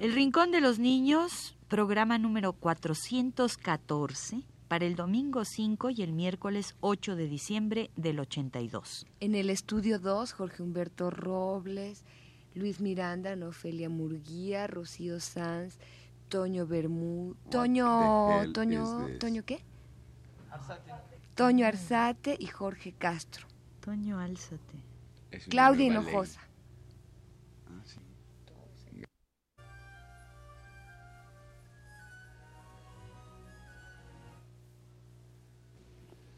El Rincón de los Niños, programa número 414, para el domingo 5 y el miércoles 8 de diciembre del 82. En el estudio 2, Jorge Humberto Robles, Luis Miranda, Nofelia Murguía, Rocío Sanz, Toño Bermú... Toño... Toño... ¿Toño qué? Arzate. Toño Arzate y Jorge Castro. Toño Alzate. Claudia Hinojosa.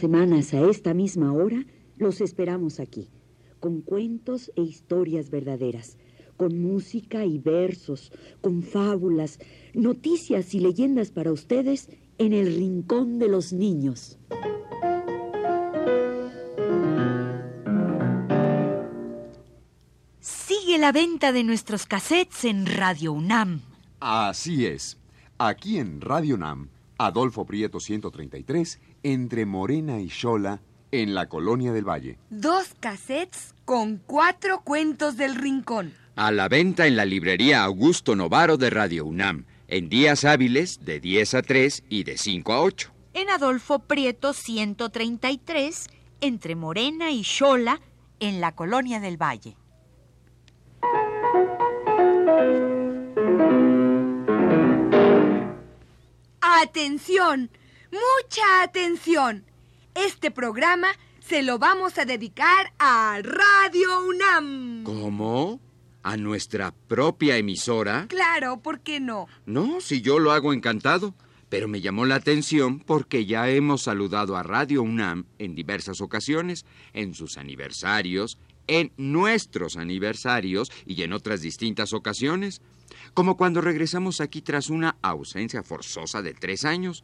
Semanas a esta misma hora los esperamos aquí, con cuentos e historias verdaderas, con música y versos, con fábulas, noticias y leyendas para ustedes en el Rincón de los Niños. Sigue la venta de nuestros cassettes en Radio UNAM. Así es. Aquí en Radio UNAM, Adolfo Prieto 133 entre Morena y Xola, en la colonia del Valle. Dos cassettes con cuatro cuentos del rincón. A la venta en la librería Augusto Novaro de Radio UNAM, en días hábiles de 10 a 3 y de 5 a 8. En Adolfo Prieto 133, entre Morena y Xola, en la colonia del Valle. ¡Atención! Mucha atención. Este programa se lo vamos a dedicar a Radio UNAM. ¿Cómo? ¿A nuestra propia emisora? Claro, ¿por qué no? No, si yo lo hago encantado. Pero me llamó la atención porque ya hemos saludado a Radio UNAM en diversas ocasiones, en sus aniversarios, en nuestros aniversarios y en otras distintas ocasiones, como cuando regresamos aquí tras una ausencia forzosa de tres años.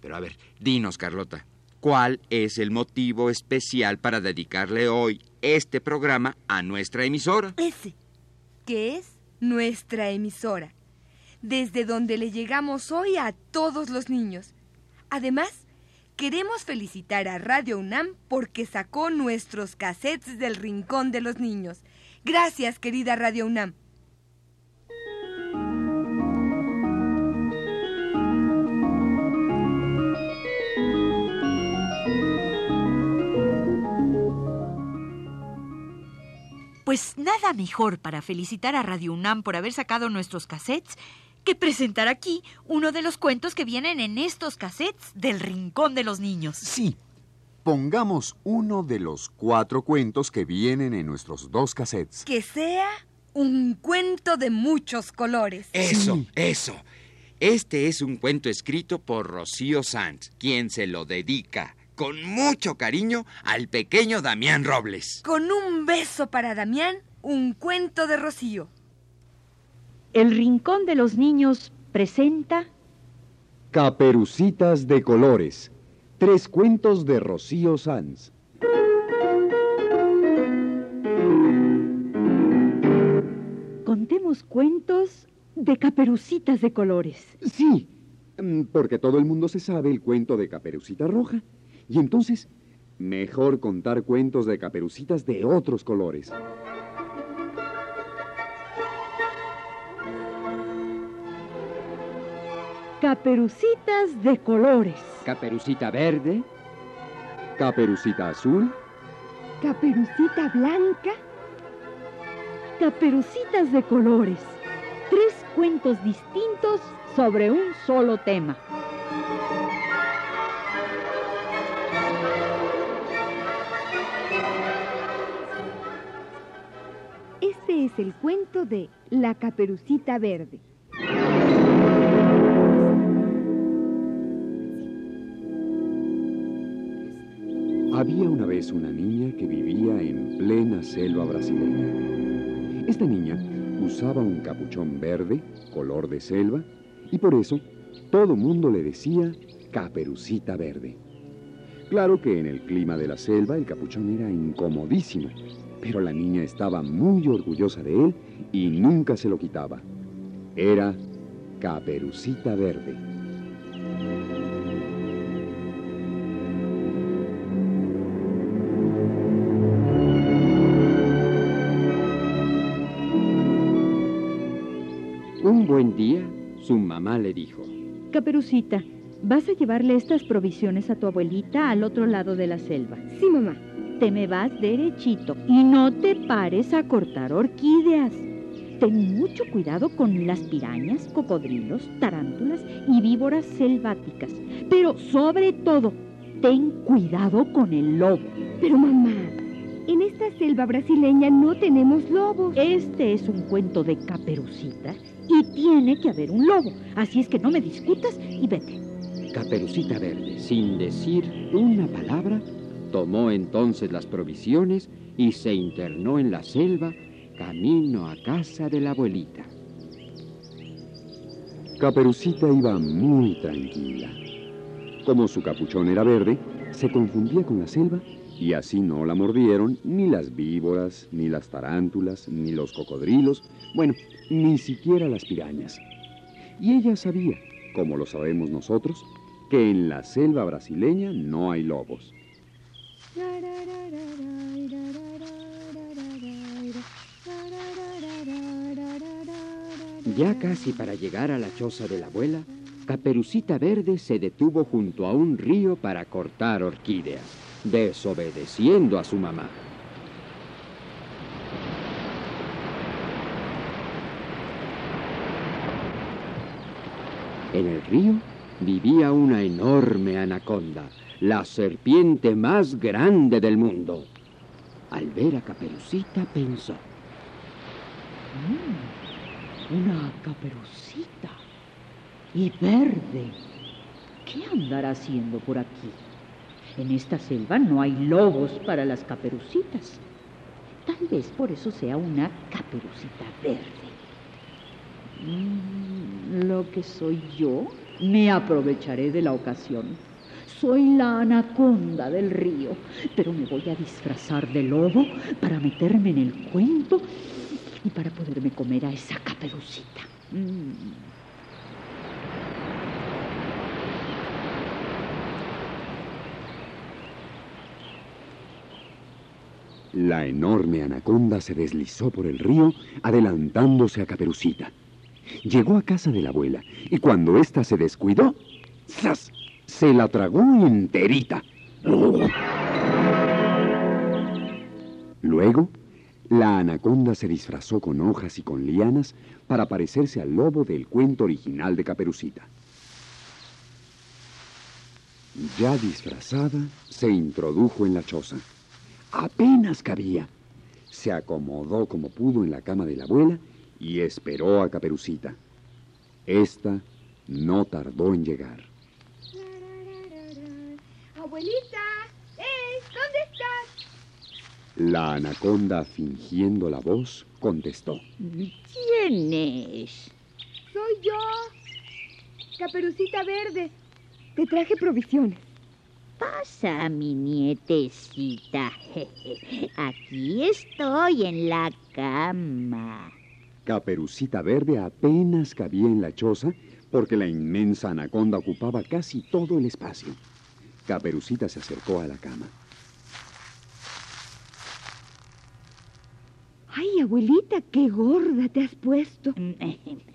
Pero a ver, dinos, Carlota, ¿cuál es el motivo especial para dedicarle hoy este programa a nuestra emisora? Ese, que es nuestra emisora, desde donde le llegamos hoy a todos los niños. Además, queremos felicitar a Radio UNAM porque sacó nuestros cassettes del Rincón de los Niños. Gracias, querida Radio UNAM. Pues nada mejor para felicitar a Radio UNAM por haber sacado nuestros cassettes que presentar aquí uno de los cuentos que vienen en estos cassettes del Rincón de los Niños. Sí. Pongamos uno de los cuatro cuentos que vienen en nuestros dos cassettes. Que sea un cuento de muchos colores. Eso, eso. Este es un cuento escrito por Rocío Sanz, quien se lo dedica con mucho cariño al pequeño Damián Robles. Con un beso para Damián, un cuento de Rocío. El Rincón de los Niños presenta Caperucitas de Colores. Tres cuentos de Rocío Sanz. Contemos cuentos de Caperucitas de Colores. Sí, mm, porque todo el mundo se sabe el cuento de Caperucita Roja. Y entonces, mejor contar cuentos de caperucitas de otros colores. Caperucitas de colores. Caperucita verde. Caperucita azul. Caperucita blanca. Caperucitas de colores. Tres cuentos distintos sobre un solo tema. Es el cuento de La Caperucita Verde. Había una vez una niña que vivía en plena selva brasileña. Esta niña usaba un capuchón verde, color de selva, y por eso todo mundo le decía caperucita verde. Claro que en el clima de la selva el capuchón era incomodísimo, pero la niña estaba muy orgullosa de él y nunca se lo quitaba. Era caperucita verde. Un buen día, su mamá le dijo, Caperucita, vas a llevarle estas provisiones a tu abuelita al otro lado de la selva. Sí, mamá. Te me vas derechito y no te pares a cortar orquídeas. Ten mucho cuidado con las pirañas, cocodrilos, tarántulas y víboras selváticas. Pero sobre todo, ten cuidado con el lobo. Pero mamá, en esta selva brasileña no tenemos lobos. Este es un cuento de caperucita y tiene que haber un lobo. Así es que no me discutas y vete. Caperucita Verde, sin decir una palabra, tomó entonces las provisiones y se internó en la selva camino a casa de la abuelita. Caperucita iba muy tranquila. Como su capuchón era verde, se confundía con la selva y así no la mordieron ni las víboras, ni las tarántulas, ni los cocodrilos, bueno, ni siquiera las pirañas. Y ella sabía, como lo sabemos nosotros, que en la selva brasileña no hay lobos. Ya casi para llegar a la choza de la abuela, Caperucita Verde se detuvo junto a un río para cortar orquídeas, desobedeciendo a su mamá. En el río vivía una enorme anaconda, la serpiente más grande del mundo. Al ver a Caperucita pensó, Mm, una caperucita. Y verde. ¿Qué andará haciendo por aquí? En esta selva no hay lobos para las caperucitas. Tal vez por eso sea una caperucita verde. Mm, lo que soy yo, me aprovecharé de la ocasión. Soy la anaconda del río, pero me voy a disfrazar de lobo para meterme en el cuento y para poderme comer a esa caperucita. La enorme anaconda se deslizó por el río, adelantándose a Caperucita. Llegó a casa de la abuela y cuando ésta se descuidó, ¡zas! Se la tragó enterita. Luego, la anaconda se disfrazó con hojas y con lianas para parecerse al lobo del cuento original de Caperucita. Ya disfrazada, se introdujo en la choza. Apenas cabía. Se acomodó como pudo en la cama de la abuela y esperó a Caperucita. Esta no tardó en llegar. Abuelita, ¡eh! ¿Dónde estás? La anaconda, fingiendo la voz, contestó. ¿Quién es? Soy yo, Caperucita Verde. Te traje provisiones. Pasa, mi nietecita. Aquí estoy en la cama. Caperucita Verde apenas cabía en la choza porque la inmensa anaconda ocupaba casi todo el espacio. Caperucita se acercó a la cama. Ay, abuelita, qué gorda te has puesto.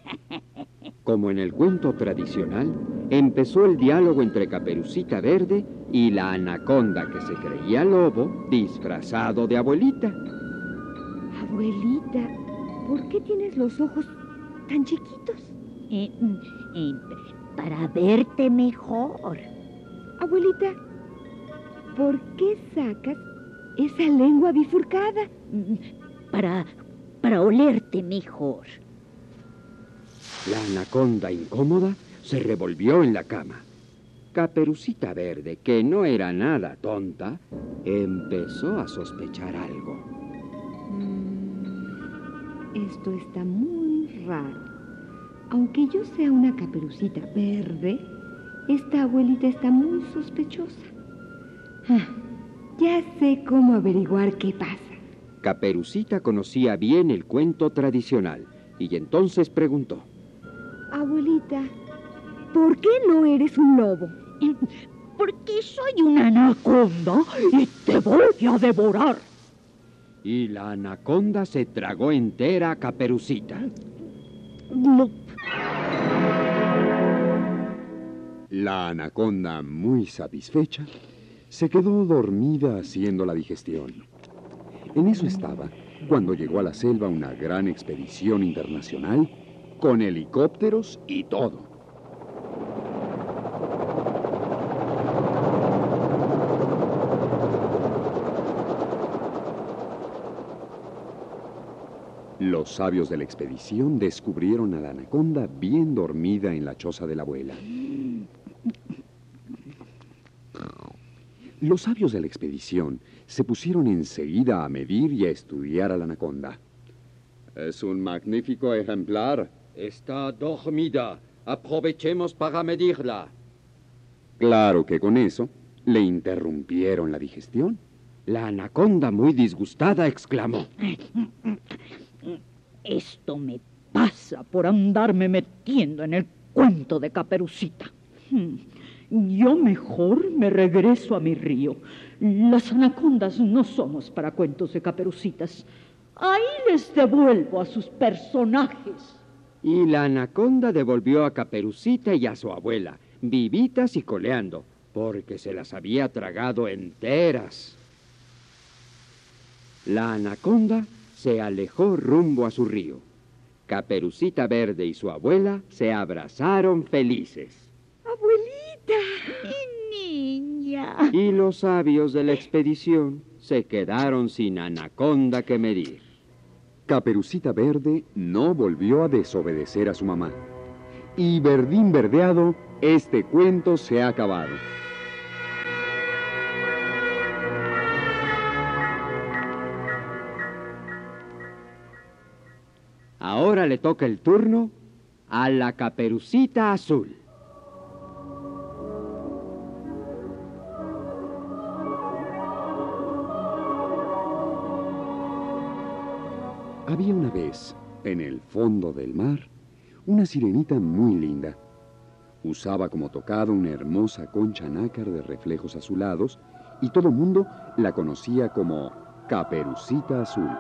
Como en el cuento tradicional, empezó el diálogo entre Caperucita Verde y la anaconda que se creía lobo disfrazado de abuelita. Abuelita, ¿por qué tienes los ojos tan chiquitos? Eh, eh, para verte mejor. Abuelita, ¿por qué sacas esa lengua bifurcada? Para, para olerte mejor. La anaconda incómoda se revolvió en la cama. Caperucita Verde, que no era nada tonta, empezó a sospechar algo. Mm, esto está muy raro. Aunque yo sea una caperucita verde, esta abuelita está muy sospechosa. Ah, ya sé cómo averiguar qué pasa. Caperucita conocía bien el cuento tradicional y entonces preguntó. Abuelita, ¿por qué no eres un lobo? Porque soy una anaconda y te voy a devorar. Y la anaconda se tragó entera a Caperucita. La anaconda, muy satisfecha, se quedó dormida haciendo la digestión. En eso estaba cuando llegó a la selva una gran expedición internacional con helicópteros y todo. Los sabios de la expedición descubrieron a la anaconda bien dormida en la choza de la abuela. Los sabios de la expedición se pusieron enseguida a medir y a estudiar a la anaconda. Es un magnífico ejemplar. Está dormida. Aprovechemos para medirla. Claro que con eso le interrumpieron la digestión. La anaconda, muy disgustada, exclamó. Esto me pasa por andarme metiendo en el cuento de Caperucita. Yo mejor me regreso a mi río. Las anacondas no somos para cuentos de caperucitas. Ahí les devuelvo a sus personajes. Y la anaconda devolvió a Caperucita y a su abuela, vivitas y coleando, porque se las había tragado enteras. La anaconda se alejó rumbo a su río. Caperucita Verde y su abuela se abrazaron felices. ¡Abuelita! Niña. Y los sabios de la expedición se quedaron sin anaconda que medir. Caperucita Verde no volvió a desobedecer a su mamá. Y verdín verdeado, este cuento se ha acabado. Ahora le toca el turno a la caperucita azul. Había una vez, en el fondo del mar, una sirenita muy linda. Usaba como tocado una hermosa concha nácar de reflejos azulados y todo el mundo la conocía como Caperucita Azul.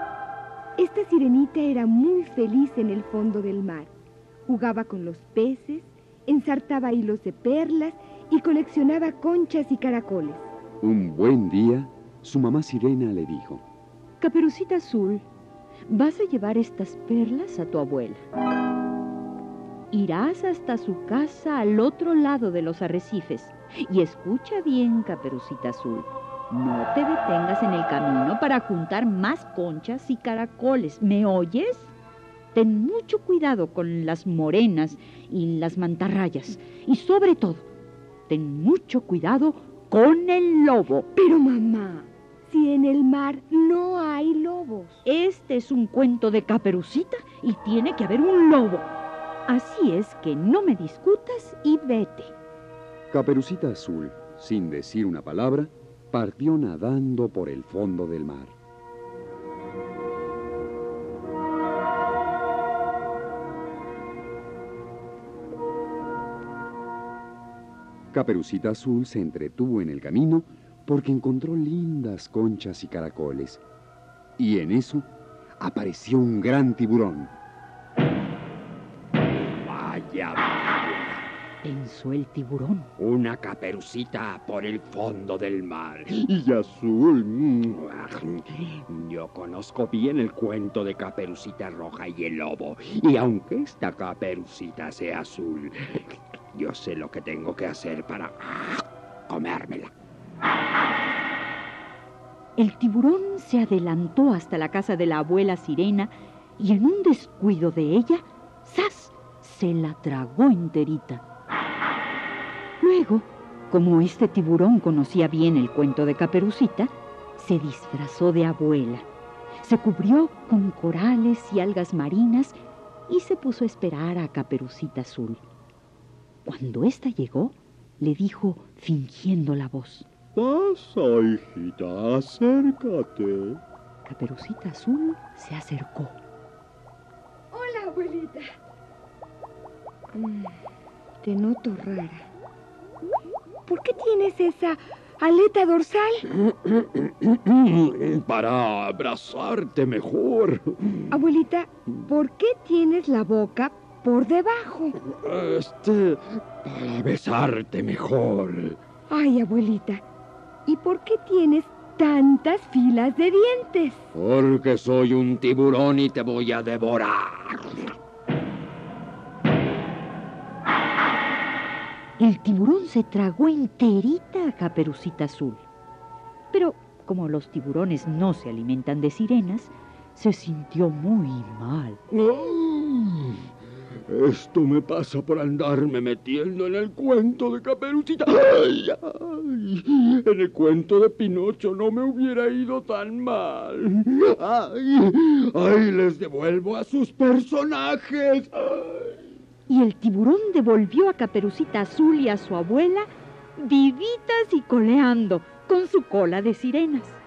Esta sirenita era muy feliz en el fondo del mar. Jugaba con los peces, ensartaba hilos de perlas y coleccionaba conchas y caracoles. Un buen día, su mamá sirena le dijo, Caperucita Azul, vas a llevar estas perlas a tu abuela. Irás hasta su casa al otro lado de los arrecifes. Y escucha bien, Caperucita Azul. No te detengas en el camino para juntar más conchas y caracoles. ¿Me oyes? Ten mucho cuidado con las morenas y las mantarrayas. Y sobre todo, ten mucho cuidado con el lobo. Pero mamá, si en el mar no hay lobos. Este es un cuento de caperucita y tiene que haber un lobo. Así es que no me discutas y vete. Caperucita Azul, sin decir una palabra, partió nadando por el fondo del mar. Caperucita Azul se entretuvo en el camino porque encontró lindas conchas y caracoles. Y en eso apareció un gran tiburón. Vaya, Pensó el tiburón. una caperucita por el fondo del mar. Y azul. Yo conozco bien el cuento de Caperucita Roja y el Lobo. Y aunque esta caperucita sea azul, yo sé lo que tengo que hacer para comérmela. El tiburón se adelantó hasta la casa de la abuela sirena y en un descuido de ella, ¡zas! se la tragó enterita. Luego Como este tiburón conocía bien el cuento de Caperucita, se disfrazó de abuela, se cubrió con corales y algas marinas y se puso a esperar a Caperucita Azul. Cuando ésta llegó, le dijo fingiendo la voz. Pasa, hijita, acércate. Caperucita Azul se acercó. Hola, abuelita. Mm, te noto rara. ¿Por qué tienes esa aleta dorsal? Para abrazarte mejor. Abuelita, ¿por qué tienes la boca por debajo? Este, para besarte mejor. Ay, abuelita, ¿y por qué tienes tantas filas de dientes? Porque soy un tiburón y te voy a devorar. El tiburón se tragó enterita a Caperucita Azul. Pero como los tiburones no se alimentan de sirenas, se sintió muy mal. Esto me pasa por andarme metiendo en el cuento de Caperucita. Ay, ay, en el cuento de Pinocho no me hubiera ido tan mal. Ay, ay, les devuelvo a sus personajes. Y el tiburón devolvió a Caperucita Azul y a su abuela vivitas y coleando con su cola de sirenas.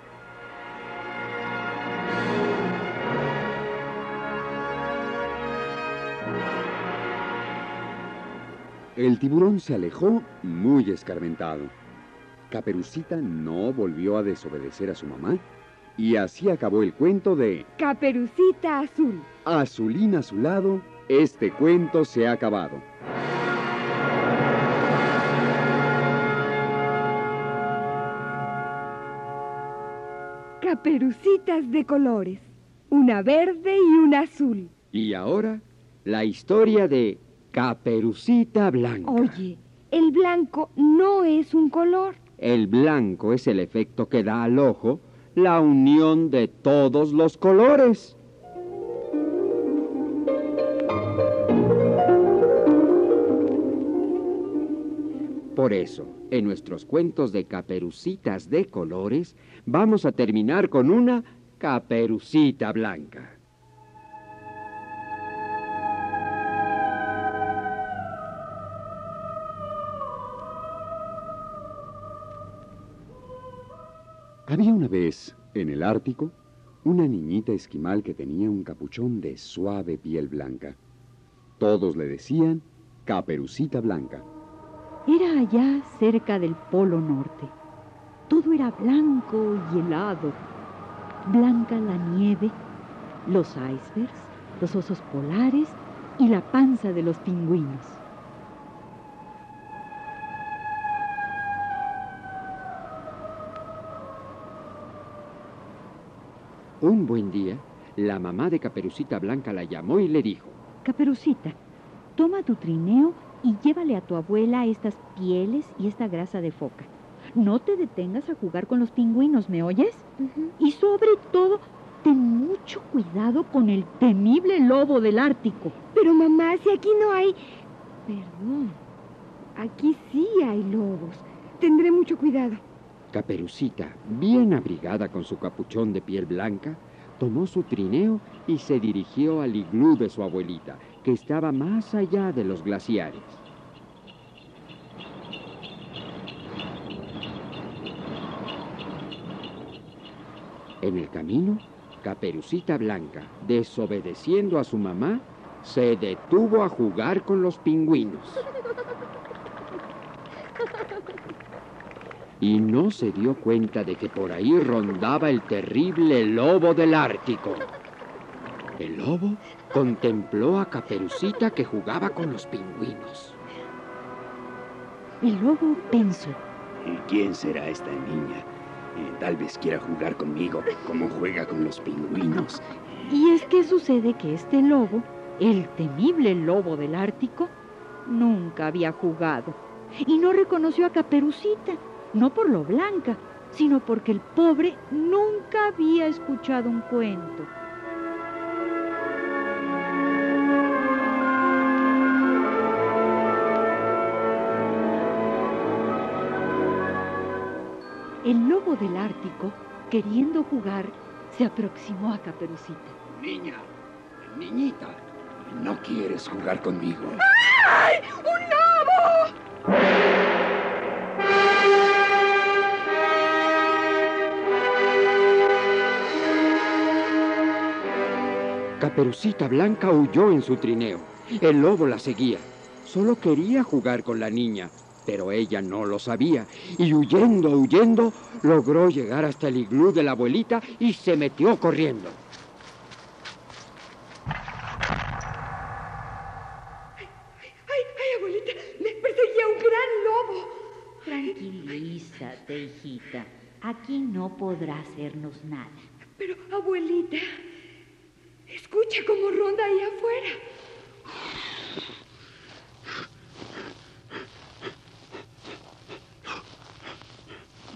El tiburón se alejó muy escarmentado. Caperucita no volvió a desobedecer a su mamá y así acabó el cuento de Caperucita Azul. Azulina a su lado, este cuento se ha acabado. Caperucitas de colores. Una verde y una azul. Y ahora, la historia de Caperucita Blanca. Oye, el blanco no es un color. El blanco es el efecto que da al ojo la unión de todos los colores. Por eso, en nuestros cuentos de caperucitas de colores, vamos a terminar con una caperucita blanca. Había una vez, en el Ártico, una niñita esquimal que tenía un capuchón de suave piel blanca. Todos le decían Caperucita Blanca. Era allá cerca del Polo Norte. Todo era blanco y helado. Blanca la nieve, los icebergs, los osos polares y la panza de los pingüinos. Un buen día, la mamá de Caperucita Blanca la llamó y le dijo, Caperucita, toma tu trineo y llévale a tu abuela estas pieles y esta grasa de foca. No te detengas a jugar con los pingüinos, ¿me oyes? Y sobre todo, ten mucho cuidado con el temible lobo del Ártico. Pero mamá, si aquí no hay... Perdón. Aquí sí hay lobos. Tendré mucho cuidado. Caperucita, bien abrigada con su capuchón de piel blanca, tomó su trineo y se dirigió al iglú de su abuelita, que estaba más allá de los glaciares. En el camino, Caperucita Blanca, desobedeciendo a su mamá, se detuvo a jugar con los pingüinos. Y no se dio cuenta de que por ahí rondaba el terrible lobo del Ártico. El lobo contempló a Caperucita que jugaba con los pingüinos. El lobo pensó. ¿Quién será esta niña? Eh, tal vez quiera jugar conmigo como juega con los pingüinos. Y es que sucede que este lobo, el temible lobo del Ártico, nunca había jugado. Y no reconoció a Caperucita, no por lo blanca, sino porque el pobre nunca había escuchado un cuento. El lobo del Ártico, queriendo jugar, se aproximó a Caperucita. Niña, niñita, ¿no quieres jugar conmigo? ¡Ay! ¡Un Caperucita Blanca huyó en su trineo. El lobo la seguía. Solo quería jugar con la niña, pero ella no lo sabía. Y huyendo, huyendo, logró llegar hasta el iglú de la abuelita y se metió corriendo. ¡Ay, ay, abuelita! Me perseguía un gran lobo. Tranquilízate, hijita. Aquí no podrá hacernos nada. Pero, abuelita, escucha cómo ronda ahí afuera.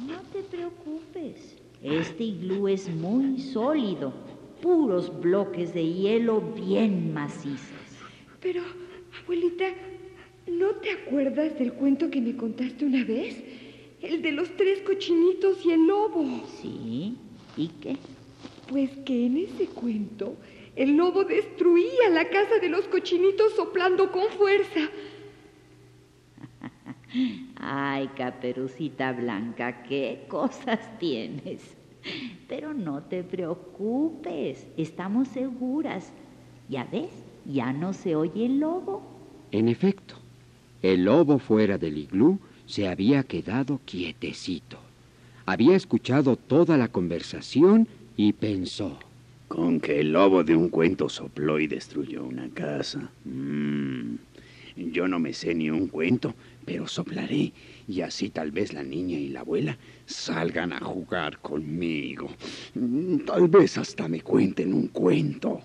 No te preocupes. Este iglú es muy sólido. Puros bloques de hielo bien macizos. Pero, abuelita, ¿no te acuerdas del cuento que me contaste una vez? El de los tres cochinitos y el lobo. ¿Sí? ¿Y qué? Pues que en ese cuento el lobo destruía la casa de los cochinitos soplando con fuerza. Ay, caperucita blanca, qué cosas tienes. Pero no te preocupes, estamos seguras. Ya ves, ya no se oye el lobo. En efecto, el lobo fuera del iglú se había quedado quietecito. Había escuchado toda la conversación y pensó. Con que el lobo de un cuento sopló y destruyó una casa. Mm, yo no me sé ni un cuento, pero soplaré y así tal vez la niña y la abuela salgan a jugar conmigo. Mm, Tal vez hasta me cuenten un cuento.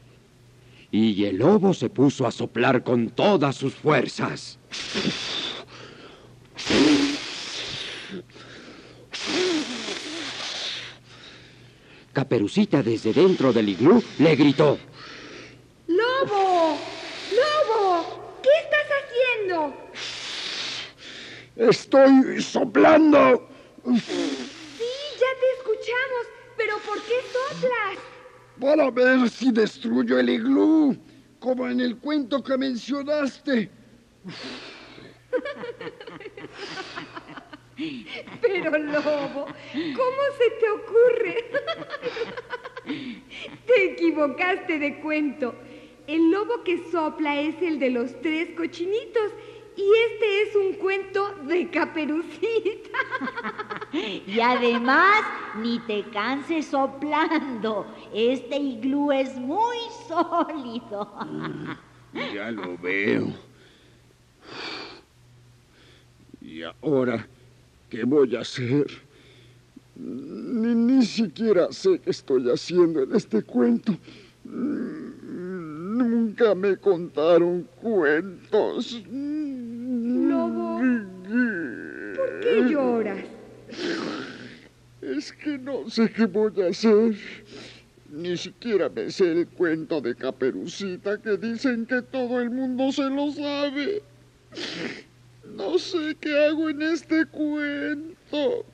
Y el lobo se puso a soplar con todas sus fuerzas. Caperucita desde dentro del iglú le gritó. ¡Lobo! ¡Lobo! ¿Qué estás haciendo? Estoy soplando. Sí, ya te escuchamos, pero ¿por qué soplas? Para ver si destruyo el iglú, como en el cuento que mencionaste. Pero, Lobo, ¿cómo se te ocurre? Te equivocaste de cuento. El lobo que sopla es el de los tres cochinitos y este es un cuento de caperucita. Y además, ni te canses soplando. Este iglú es muy sólido. Ya lo veo. ¿Y ahora qué voy a hacer? Ni, ni siquiera sé qué estoy haciendo en este cuento. Nunca me contaron cuentos. Lobo, ¿por qué lloras? Es que no sé qué voy a hacer. Ni siquiera me sé el cuento de Caperucita que dicen que todo el mundo se lo sabe. No sé qué hago en este cuento.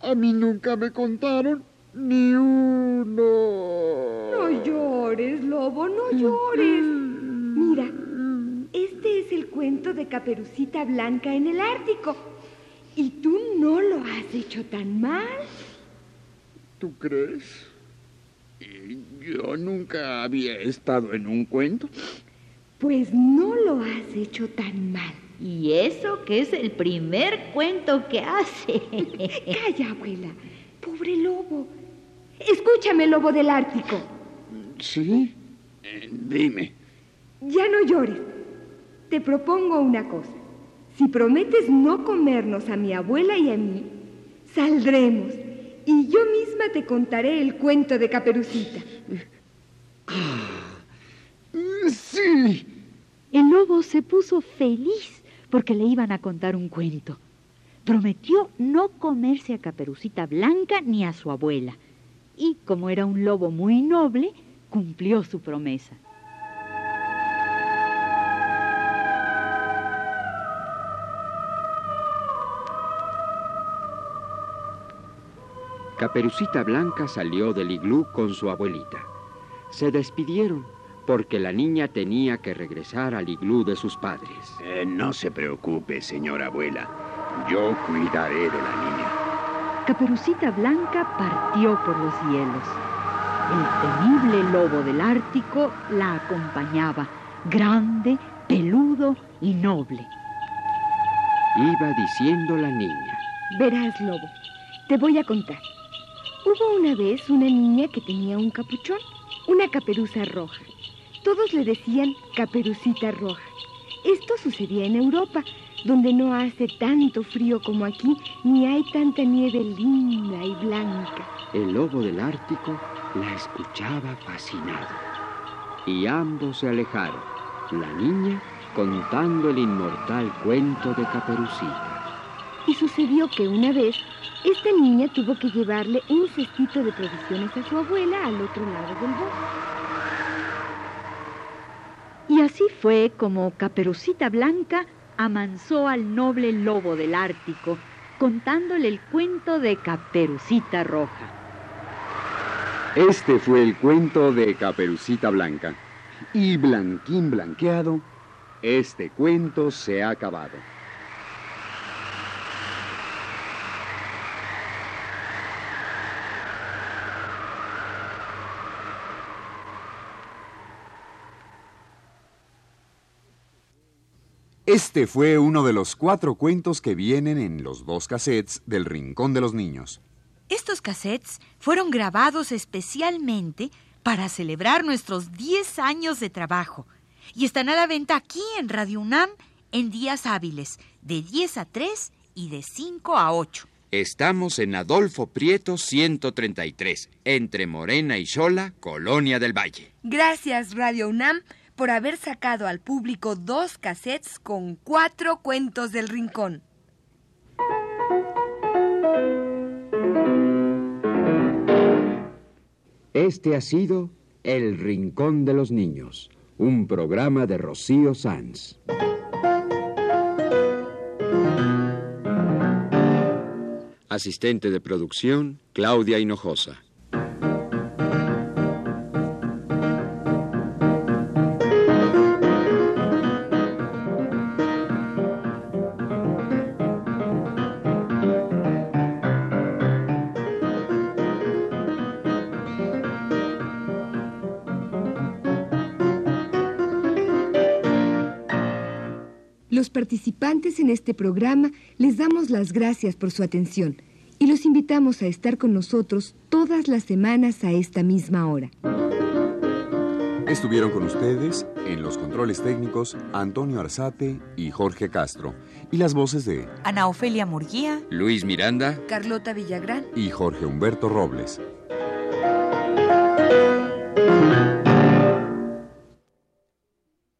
A mí nunca me contaron ni uno. No llores, Lobo, no llores. Mira, este es el cuento de Caperucita Blanca en el Ártico. Y tú no lo has hecho tan mal. ¿Tú crees? Yo nunca había estado en un cuento. Pues no lo has hecho tan mal. Y eso que es el primer cuento que hace. Calla, abuela. Pobre lobo. Escúchame, lobo del Ártico. ¿Sí? Eh, dime, Ya no llores. Te propongo una cosa. Si prometes no comernos a mi abuela y a mí, saldremos. Y yo misma te contaré el cuento de Caperucita. Sí. El lobo se puso feliz porque le iban a contar un cuento. Prometió no comerse a Caperucita Blanca ni a su abuela. Y como era un lobo muy noble, cumplió su promesa. Caperucita Blanca salió del iglú con su abuelita. Se despidieron porque la niña tenía que regresar al iglú de sus padres. Eh, no se preocupe, señora abuela. Yo cuidaré de la niña. Caperucita Blanca partió por los hielos. El temible lobo del Ártico la acompañaba, grande, peludo y noble. Iba diciendo la niña. Verás, lobo, te voy a contar. Hubo una vez una niña que tenía un capuchón, una caperuza roja. Todos le decían caperucita roja. Esto sucedía en Europa, donde no hace tanto frío como aquí, ni hay tanta nieve linda y blanca. El lobo del Ártico la escuchaba fascinado. Y ambos se alejaron, la niña contando el inmortal cuento de Caperucita. Y sucedió que una vez esta niña tuvo que llevarle un cestito de provisiones a su abuela al otro lado del bosque. Y así fue como Caperucita Blanca amansó al noble lobo del Ártico, contándole el cuento de Caperucita Roja. Este fue el cuento de Caperucita Blanca. Y Blanquín Blanqueado, este cuento se ha acabado. Este fue uno de los cuatro cuentos que vienen en los dos cassettes del Rincón de los Niños. Estos cassettes fueron grabados especialmente para celebrar nuestros 10 años de trabajo y están a la venta aquí en Radio UNAM en días hábiles, de 10 a 3 y de 5 a 8. Estamos en Adolfo Prieto 133, entre Morena y Xola, Colonia del Valle. Gracias, Radio UNAM, por haber sacado al público dos cassettes con cuatro cuentos del rincón. Este ha sido El Rincón de los Niños, un programa de Rocío Sanz. Asistente de producción, Claudia Hinojosa. Participantes en este programa les damos las gracias por su atención y los invitamos a estar con nosotros todas las semanas a esta misma hora. Estuvieron con ustedes en los controles técnicos Antonio Arzate y Jorge Castro y las voces de Ana Ofelia Murguía, Luis Miranda, Carlota Villagrán y Jorge Humberto Robles.